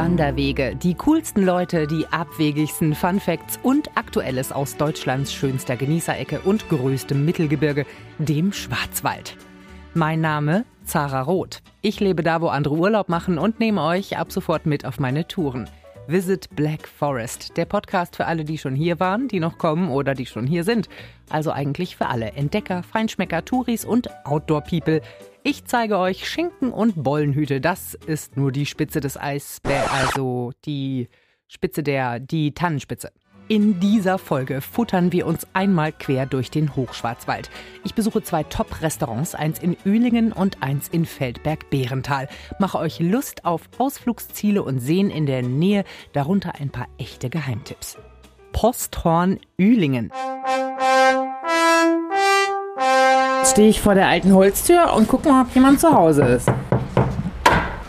Wanderwege, die coolsten Leute, die abwegigsten Fun Facts und Aktuelles aus Deutschlands schönster Genießerecke und größtem Mittelgebirge, dem Schwarzwald. Mein Name Zara Roth. Ich lebe da, wo andere Urlaub machen und nehme euch ab sofort mit auf meine Touren. Visit Black Forest, der Podcast für alle, die schon hier waren, die noch kommen oder die schon hier sind. Also eigentlich für alle Entdecker, Feinschmecker, Touris und Outdoor-People. Ich zeige euch Schinken und Bollenhüte. Das ist nur die Spitze des Eisbergs, also die Spitze der, die Tannenspitze. In dieser Folge futtern wir uns einmal quer durch den Hochschwarzwald. Ich besuche zwei Top-Restaurants, eins in Ühlingen und eins in Feldberg-Behrental. Mache euch Lust auf Ausflugsziele und Seen in der Nähe, darunter ein paar echte Geheimtipps. Posthorn Ühlingen. Stehe ich vor der alten Holztür und gucke mal, ob jemand zu Hause ist.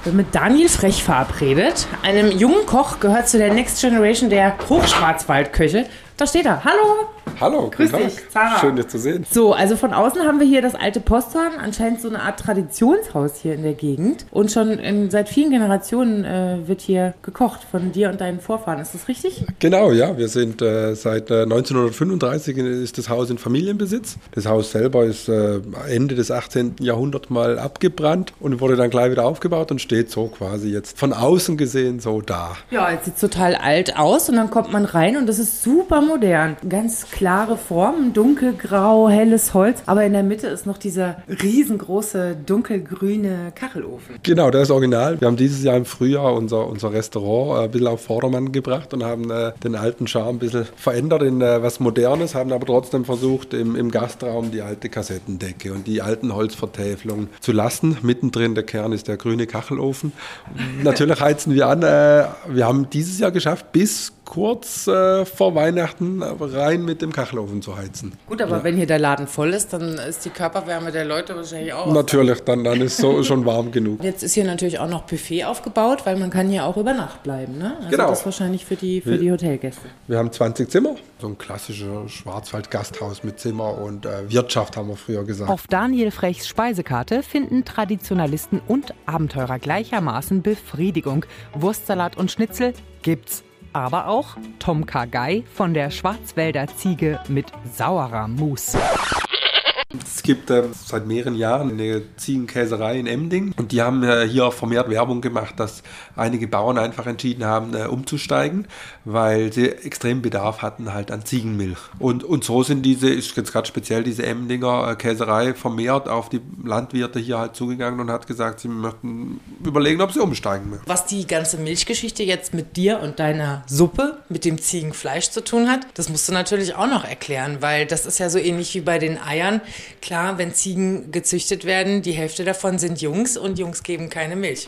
Bin mit Daniel Frech verabredet. Einem jungen Koch gehört zu der Next Generation der Hochschwarzwaldköche. Da steht er. Hallo! Hallo, Grüß guten dich, Tag. Sarah. Schön, dich zu sehen. So, also von außen haben wir hier das alte Posthorn, anscheinend so eine Art Traditionshaus hier in der Gegend. Und schon in, seit vielen Generationen äh, wird hier gekocht von dir und deinen Vorfahren. Ist das richtig? Genau, ja, wir sind äh, seit äh, 1935 ist das Haus in Familienbesitz. Das Haus selber ist äh, Ende des 18. Jahrhunderts mal abgebrannt und wurde dann gleich wieder aufgebaut und steht so quasi jetzt von außen gesehen so da. Ja, jetzt sieht total alt aus und dann kommt man rein und das ist super modern. Ganz klare Formen, dunkelgrau, helles Holz, aber in der Mitte ist noch dieser riesengroße dunkelgrüne Kachelofen. Genau, der ist original. Wir haben dieses Jahr im Frühjahr unser, unser Restaurant äh, ein bisschen auf Vordermann gebracht und haben äh, den alten Charme ein bisschen verändert in äh, was Modernes, haben aber trotzdem versucht, im, im Gastraum die alte Kassettendecke und die alten Holzvertäfelungen zu lassen. Mittendrin der Kern ist der grüne Kachelofen. Natürlich heizen wir an. Äh, wir haben dieses Jahr geschafft, bis kurz äh, vor Weihnachten rein mit dem Kachelofen zu heizen. Gut, aber wenn hier der Laden voll ist, dann ist die Körperwärme der Leute wahrscheinlich auch. Natürlich, dann, dann ist so schon warm genug. Jetzt ist hier natürlich auch noch Buffet aufgebaut, weil man kann hier auch über Nacht bleiben, ne? Also Genau. das ist wahrscheinlich für die, für die Hotelgäste. Wir haben 20 Zimmer, so ein klassischer Schwarzwald-Gasthaus mit Zimmer und äh, Wirtschaft, haben wir früher gesagt. Auf Daniel Frechs Speisekarte finden Traditionalisten und Abenteurer gleichermaßen Befriedigung. Wurstsalat und Schnitzel gibt's. Aber auch Tom Kagai von der Schwarzwälder Ziege mit saurer Mus. Es gibt äh, seit mehreren Jahren eine Ziegenkäserei in Emding und die haben äh, hier auch vermehrt Werbung gemacht, dass einige Bauern einfach entschieden haben, äh, umzusteigen, weil sie extrem Bedarf hatten halt an Ziegenmilch. Und, und so sind diese, ist jetzt gerade speziell diese Emdinger äh, Käserei vermehrt auf die Landwirte hier halt zugegangen und hat gesagt, sie möchten überlegen, ob sie umsteigen möchten. Was die ganze Milchgeschichte jetzt mit dir und deiner Suppe, mit dem Ziegenfleisch zu tun hat, das musst du natürlich auch noch erklären, weil das ist ja so ähnlich wie bei den Eiern. Klar, wenn Ziegen gezüchtet werden, die Hälfte davon sind Jungs und Jungs geben keine Milch.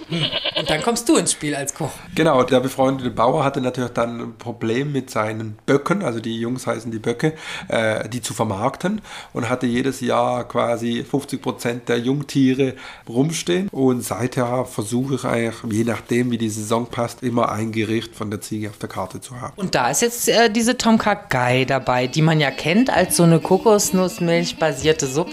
Und dann kommst du ins Spiel als Koch. Genau, der befreundete Bauer hatte natürlich dann ein Problem mit seinen Böcken, also die Jungs heißen die Böcke, äh, die zu vermarkten und hatte jedes Jahr quasi 50 Prozent der Jungtiere rumstehen. Und seither versuche ich eigentlich, je nachdem wie die Saison passt, immer ein Gericht von der Ziege auf der Karte zu haben. Und da ist jetzt äh, diese Tom Gai dabei, die man ja kennt als so eine Kokosnussmilch-basierte Suppe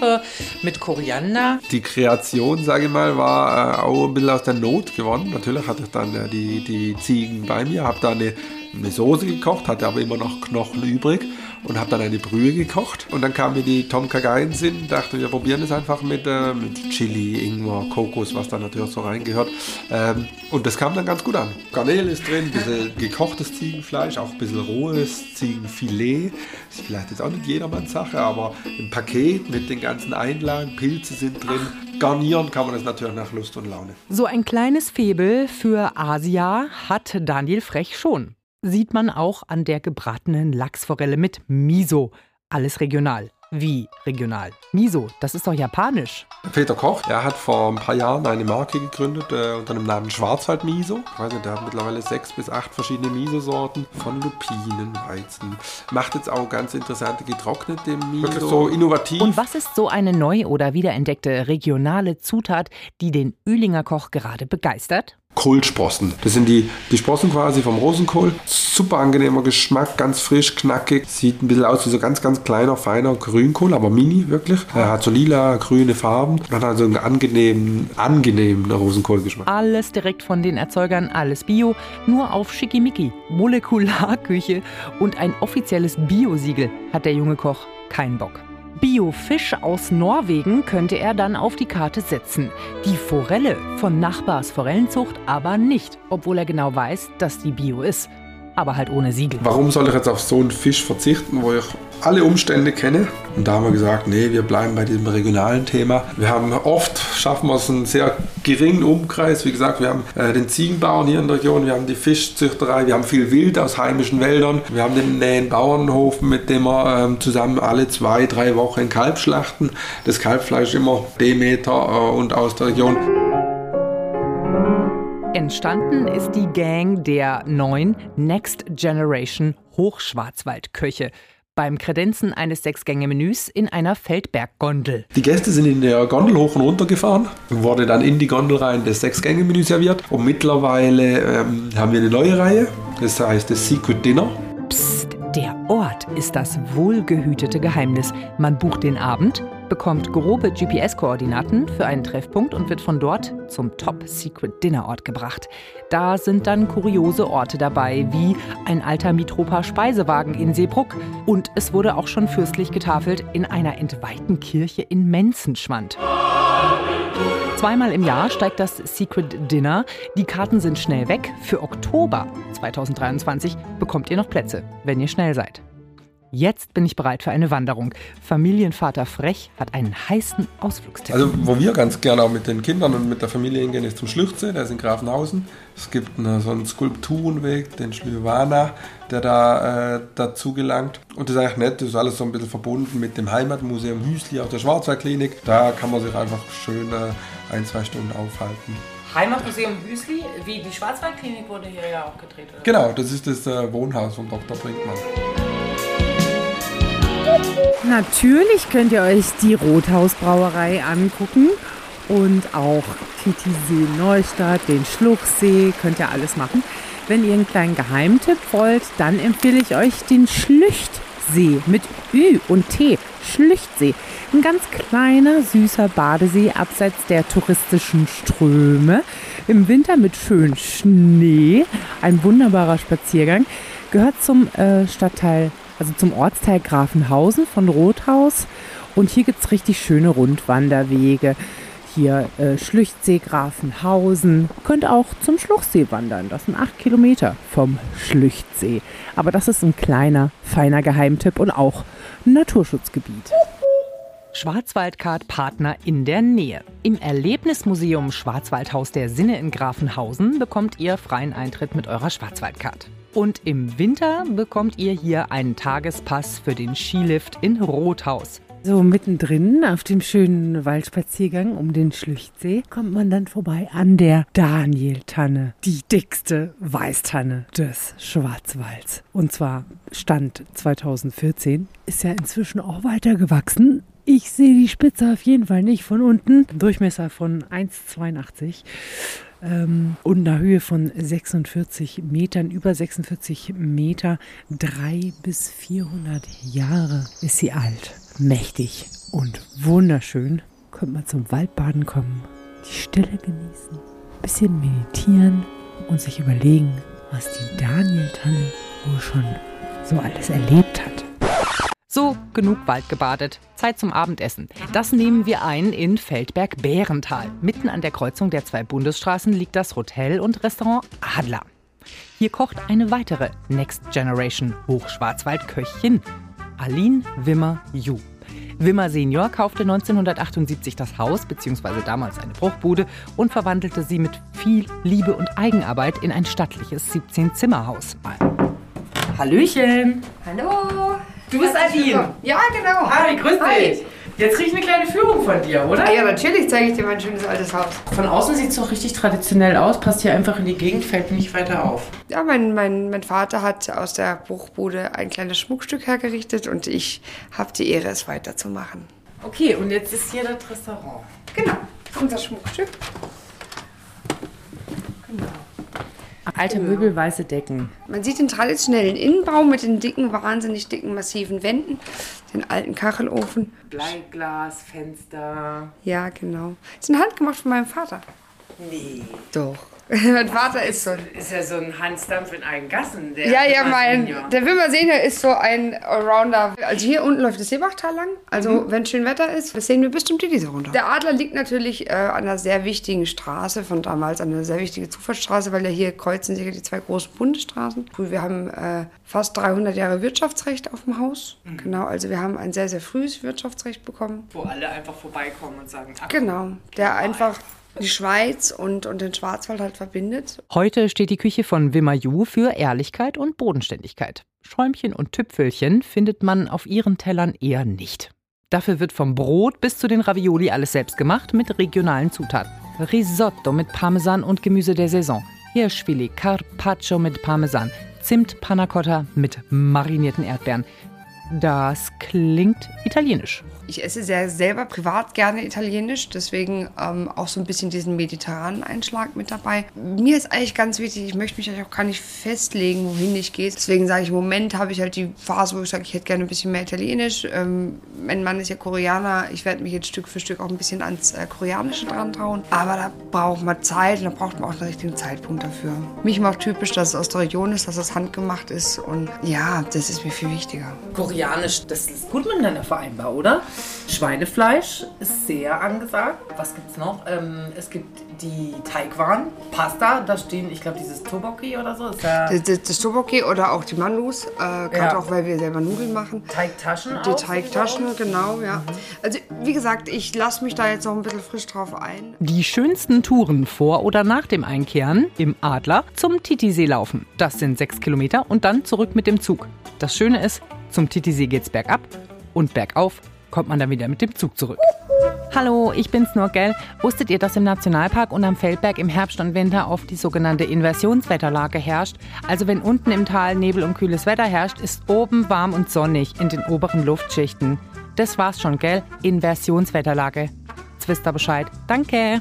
mit Koriander. Die Kreation, sage ich mal, war äh, auch ein bisschen aus der Not gewonnen. Natürlich hatte ich dann äh, die, die Ziegen bei mir, habe da eine, eine Soße gekocht, hatte aber immer noch Knochen übrig und habe dann eine Brühe gekocht. Und dann kam mir die Tom Kagai in den Sinn, dachte, wir probieren es einfach mit, äh, mit Chili, Ingwer, Kokos, was da natürlich so reingehört. Ähm, und das kam dann ganz gut an. Garnele ist drin, ein bisschen gekochtes Ziegenfleisch, auch ein bisschen rohes Ziegenfilet. Ist vielleicht jetzt auch nicht jedermanns Sache, aber im Paket mit den ganzen Einlagen, Pilze sind drin. Garnieren kann man das natürlich nach Lust und Laune. So ein kleines Febel für Asia hat Daniel Frech schon. Sieht man auch an der gebratenen Lachsforelle mit Miso. Alles regional. Wie regional? Miso, das ist doch japanisch. Peter Koch, der hat vor ein paar Jahren eine Marke gegründet äh, unter dem Namen Schwarzwald Miso. Ich weiß nicht, der hat mittlerweile sechs bis acht verschiedene Miso-Sorten von Lupinen, Weizen. Macht jetzt auch ganz interessante getrocknete Miso. Wirklich so innovativ. Und was ist so eine neu oder wiederentdeckte regionale Zutat, die den Ühlinger Koch gerade begeistert? Kohlsprossen. Das sind die, die Sprossen quasi vom Rosenkohl. Super angenehmer Geschmack, ganz frisch, knackig. Sieht ein bisschen aus wie so ganz, ganz kleiner, feiner Grünkohl, aber mini wirklich. Er hat so lila, grüne Farben hat also einen angenehmen, angenehmen Rosenkohlgeschmack. Alles direkt von den Erzeugern, alles Bio, nur auf Schickimicki. Molekularküche und ein offizielles Biosiegel hat der junge Koch keinen Bock. Biofisch aus Norwegen könnte er dann auf die Karte setzen. Die Forelle von Nachbars Forellenzucht aber nicht, obwohl er genau weiß, dass die Bio ist. Aber halt ohne Siegel. Warum soll ich jetzt auf so einen Fisch verzichten, wo ich alle Umstände kenne? Und da haben wir gesagt, nee, wir bleiben bei diesem regionalen Thema. Wir haben oft, schaffen wir es einen sehr geringen Umkreis. Wie gesagt, wir haben äh, den Ziegenbauern hier in der Region, wir haben die Fischzüchterei, wir haben viel Wild aus heimischen Wäldern, wir haben den nähen Bauernhof, mit dem wir ähm, zusammen alle zwei, drei Wochen Kalb schlachten. Das Kalbfleisch immer Demeter äh, und aus der Region. Entstanden ist die Gang der neuen Next Generation Hochschwarzwaldköche beim Kredenzen eines Sechsgänge-Menüs in einer Feldberggondel. Die Gäste sind in der Gondel hoch und runter gefahren, wurde dann in die Gondel rein das Sechsgänge-Menü serviert und mittlerweile ähm, haben wir eine neue Reihe, das heißt das Secret Dinner. Psst, der Ort ist das wohlgehütete Geheimnis. Man bucht den Abend, bekommt grobe GPS-Koordinaten für einen Treffpunkt und wird von dort zum Top-Secret-Dinner-Ort gebracht. Da sind dann kuriose Orte dabei, wie ein alter Mitropa-Speisewagen in Seebruck. Und es wurde auch schon fürstlich getafelt in einer entweihten Kirche in Menzenschwand. Zweimal im Jahr steigt das Secret Dinner. Die Karten sind schnell weg. Für Oktober 2023 bekommt ihr noch Plätze, wenn ihr schnell seid. Jetzt bin ich bereit für eine Wanderung. Familienvater Frech hat einen heißen Ausflugstipp. Also, wo wir ganz gerne auch mit den Kindern und mit der Familie hingehen, ist zum Schlüchtsee, der ist in Grafenhausen. Es gibt eine, so einen Skulpturenweg, den Schlüwana, der da äh, dazu gelangt. Und das ist eigentlich nett, das ist alles so ein bisschen verbunden mit dem Heimatmuseum Hüsli aus der Schwarzwaldklinik. Da kann man sich einfach schön äh, ein, zwei Stunden aufhalten. Heimatmuseum Hüsli, wie die Schwarzwaldklinik wurde hier ja auch gedreht. Oder? Genau, das ist das äh, Wohnhaus von Dr. Brinkmann. Natürlich könnt ihr euch die Rothausbrauerei angucken und auch Titisee Neustadt, den Schluchsee, könnt ihr alles machen. Wenn ihr einen kleinen Geheimtipp wollt, dann empfehle ich euch den Schlüchtsee mit Ü und T. Schlüchtsee. Ein ganz kleiner, süßer Badesee abseits der touristischen Ströme. Im Winter mit schön Schnee. Ein wunderbarer Spaziergang. Gehört zum äh, Stadtteil also zum Ortsteil Grafenhausen von Rothaus. Und hier gibt es richtig schöne Rundwanderwege. Hier äh, Schlüchtsee, Grafenhausen. Könnt auch zum Schluchsee wandern. Das sind acht Kilometer vom Schlüchtsee. Aber das ist ein kleiner, feiner Geheimtipp und auch ein Naturschutzgebiet. Schwarzwaldkart Partner in der Nähe. Im Erlebnismuseum Schwarzwaldhaus der Sinne in Grafenhausen bekommt ihr freien Eintritt mit eurer Schwarzwaldkart. Und im Winter bekommt ihr hier einen Tagespass für den Skilift in Rothaus. So mittendrin auf dem schönen Waldspaziergang um den Schlüchtsee kommt man dann vorbei an der Danieltanne, die dickste Weißtanne des Schwarzwalds. Und zwar Stand 2014, ist ja inzwischen auch weiter gewachsen. Ich sehe die Spitze auf jeden Fall nicht von unten. Durchmesser von 1,82 ähm, und einer Höhe von 46 Metern, über 46 Meter, drei bis 400 Jahre ist sie alt, mächtig und wunderschön. Könnte man zum Waldbaden kommen, die Stille genießen, ein bisschen meditieren und sich überlegen, was die Danieltanne wohl schon so alles erlebt hat. So, genug Wald gebadet. Zeit zum Abendessen. Das nehmen wir ein in Feldberg-Bärental. Mitten an der Kreuzung der zwei Bundesstraßen liegt das Hotel und Restaurant Adler. Hier kocht eine weitere Next Generation Hochschwarzwald-Köchin, Aline Wimmer-Ju. Wimmer Senior kaufte 1978 das Haus bzw. damals eine Bruchbude und verwandelte sie mit viel Liebe und Eigenarbeit in ein stattliches 17-Zimmer-Haus. Hallöchen! Hallo! Du bist Aline. Ja, genau. Hi, grüß dich. Hi. Jetzt krieg ich eine kleine Führung von dir, oder? Ah, ja, natürlich zeige ich dir mein schönes altes Haus. Von außen sieht es doch richtig traditionell aus, passt hier einfach in die Gegend, fällt nicht weiter auf. Ja, mein, mein, mein Vater hat aus der Bruchbude ein kleines Schmuckstück hergerichtet und ich habe die Ehre, es weiterzumachen. Okay, und jetzt ist hier das Restaurant. Genau, unser Schmuckstück. Alte Möbel, weiße Decken. Man sieht den traditionellen Innenbau mit den dicken, wahnsinnig dicken, massiven Wänden, den alten Kachelofen. Bleiglas, Fenster. Ja, genau. Das ist ein handgemacht von meinem Vater. Nee. Doch. mein Vater ist so. Ist ja so ein Hans Dampf in allen Gassen. Der Ja, ja, mein, der Wilmer Senior ist so ein Allrounder. Also hier unten läuft das Seebachtal lang. Also wenn schön Wetter ist, das sehen wir bis zum Titisee runter. Der Adler liegt natürlich äh, an einer sehr wichtigen Straße von damals, an einer sehr wichtigen Zufahrtsstraße, weil ja hier kreuzen sich ja die zwei großen Bundesstraßen. Früh, Wir haben äh, fast 300 Jahre Wirtschaftsrecht auf dem Haus. Genau, also wir haben ein sehr, sehr frühes Wirtschaftsrecht bekommen. Wo alle einfach vorbeikommen und sagen, Genau, der einfach die Schweiz und, und den Schwarzwald halt verbindet. Heute steht die Küche von Wimmerju für Ehrlichkeit und Bodenständigkeit. Schäumchen und Tüpfelchen findet man auf ihren Tellern eher nicht. Dafür wird vom Brot bis zu den Ravioli alles selbst gemacht mit regionalen Zutaten. Risotto mit Parmesan und Gemüse der Saison. Hirschfilet, Carpaccio mit Parmesan, Zimt Panna Cotta mit marinierten Erdbeeren. Das klingt italienisch. Ich esse sehr selber privat gerne italienisch, deswegen ähm, auch so ein bisschen diesen mediterranen Einschlag mit dabei. Mir ist eigentlich ganz wichtig, ich möchte mich eigentlich auch gar nicht festlegen, wohin ich gehe. Deswegen sage ich, im Moment habe ich halt die Phase, wo ich sage, ich hätte gerne ein bisschen mehr italienisch. Ähm, mein Mann ist ja Koreaner, ich werde mich jetzt Stück für Stück auch ein bisschen ans äh, Koreanische dran trauen. Aber da braucht man Zeit und da braucht man auch den richtigen Zeitpunkt dafür. Mich macht typisch, dass es aus der Region ist, dass es handgemacht ist und ja, das ist mir viel wichtiger. Koreanisch, das ist gut miteinander vereinbar, oder? Schweinefleisch ist sehr angesagt. Was gibt's noch? Ähm, es gibt die Teigwaren, Pasta, da stehen, ich glaube, dieses Toboki oder so. Ist Das, das, das Toboki oder auch die Mandus, äh, gerade Ja. auch, weil wir selber Nudeln machen. Teigtaschen Die auch, Teigtaschen, genau, ja. Also, wie gesagt, ich lasse mich da jetzt noch ein bisschen frisch drauf ein. Die schönsten Touren vor oder nach dem Einkehren im Adler zum Titisee laufen. Das sind sechs Kilometer und dann zurück mit dem Zug. Das Schöne ist, zum Titisee geht's bergab und bergauf kommt man dann wieder mit dem Zug zurück. Hallo, ich bin's nur, gell? Wusstet ihr, dass im Nationalpark und am Feldberg im Herbst und Winter oft die sogenannte Inversionswetterlage herrscht? Also wenn unten im Tal Nebel und kühles Wetter herrscht, ist oben warm und sonnig in den oberen Luftschichten. Das war's schon, gell? Inversionswetterlage. Ihr Bescheid. Danke.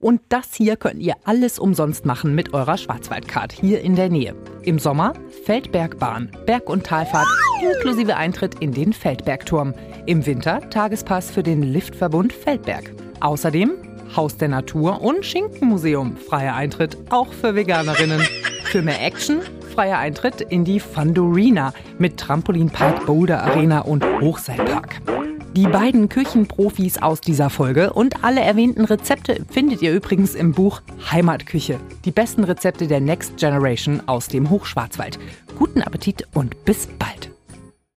Und das hier könnt ihr alles umsonst machen mit eurer Schwarzwaldcard hier in der Nähe. Im Sommer Feldbergbahn, Berg- und Talfahrt inklusive Eintritt in den Feldbergturm. Im Winter Tagespass für den Liftverbund Feldberg. Außerdem Haus der Natur und Schinkenmuseum. Freier Eintritt auch für Veganerinnen. Für mehr Action freier Eintritt in die Fundorina mit Trampolinpark, Boulder Arena und Hochseilpark. Die beiden Küchenprofis aus dieser Folge und alle erwähnten Rezepte findet ihr übrigens im Buch Heimatküche. Die besten Rezepte der Next Generation aus dem Hochschwarzwald. Guten Appetit und bis bald.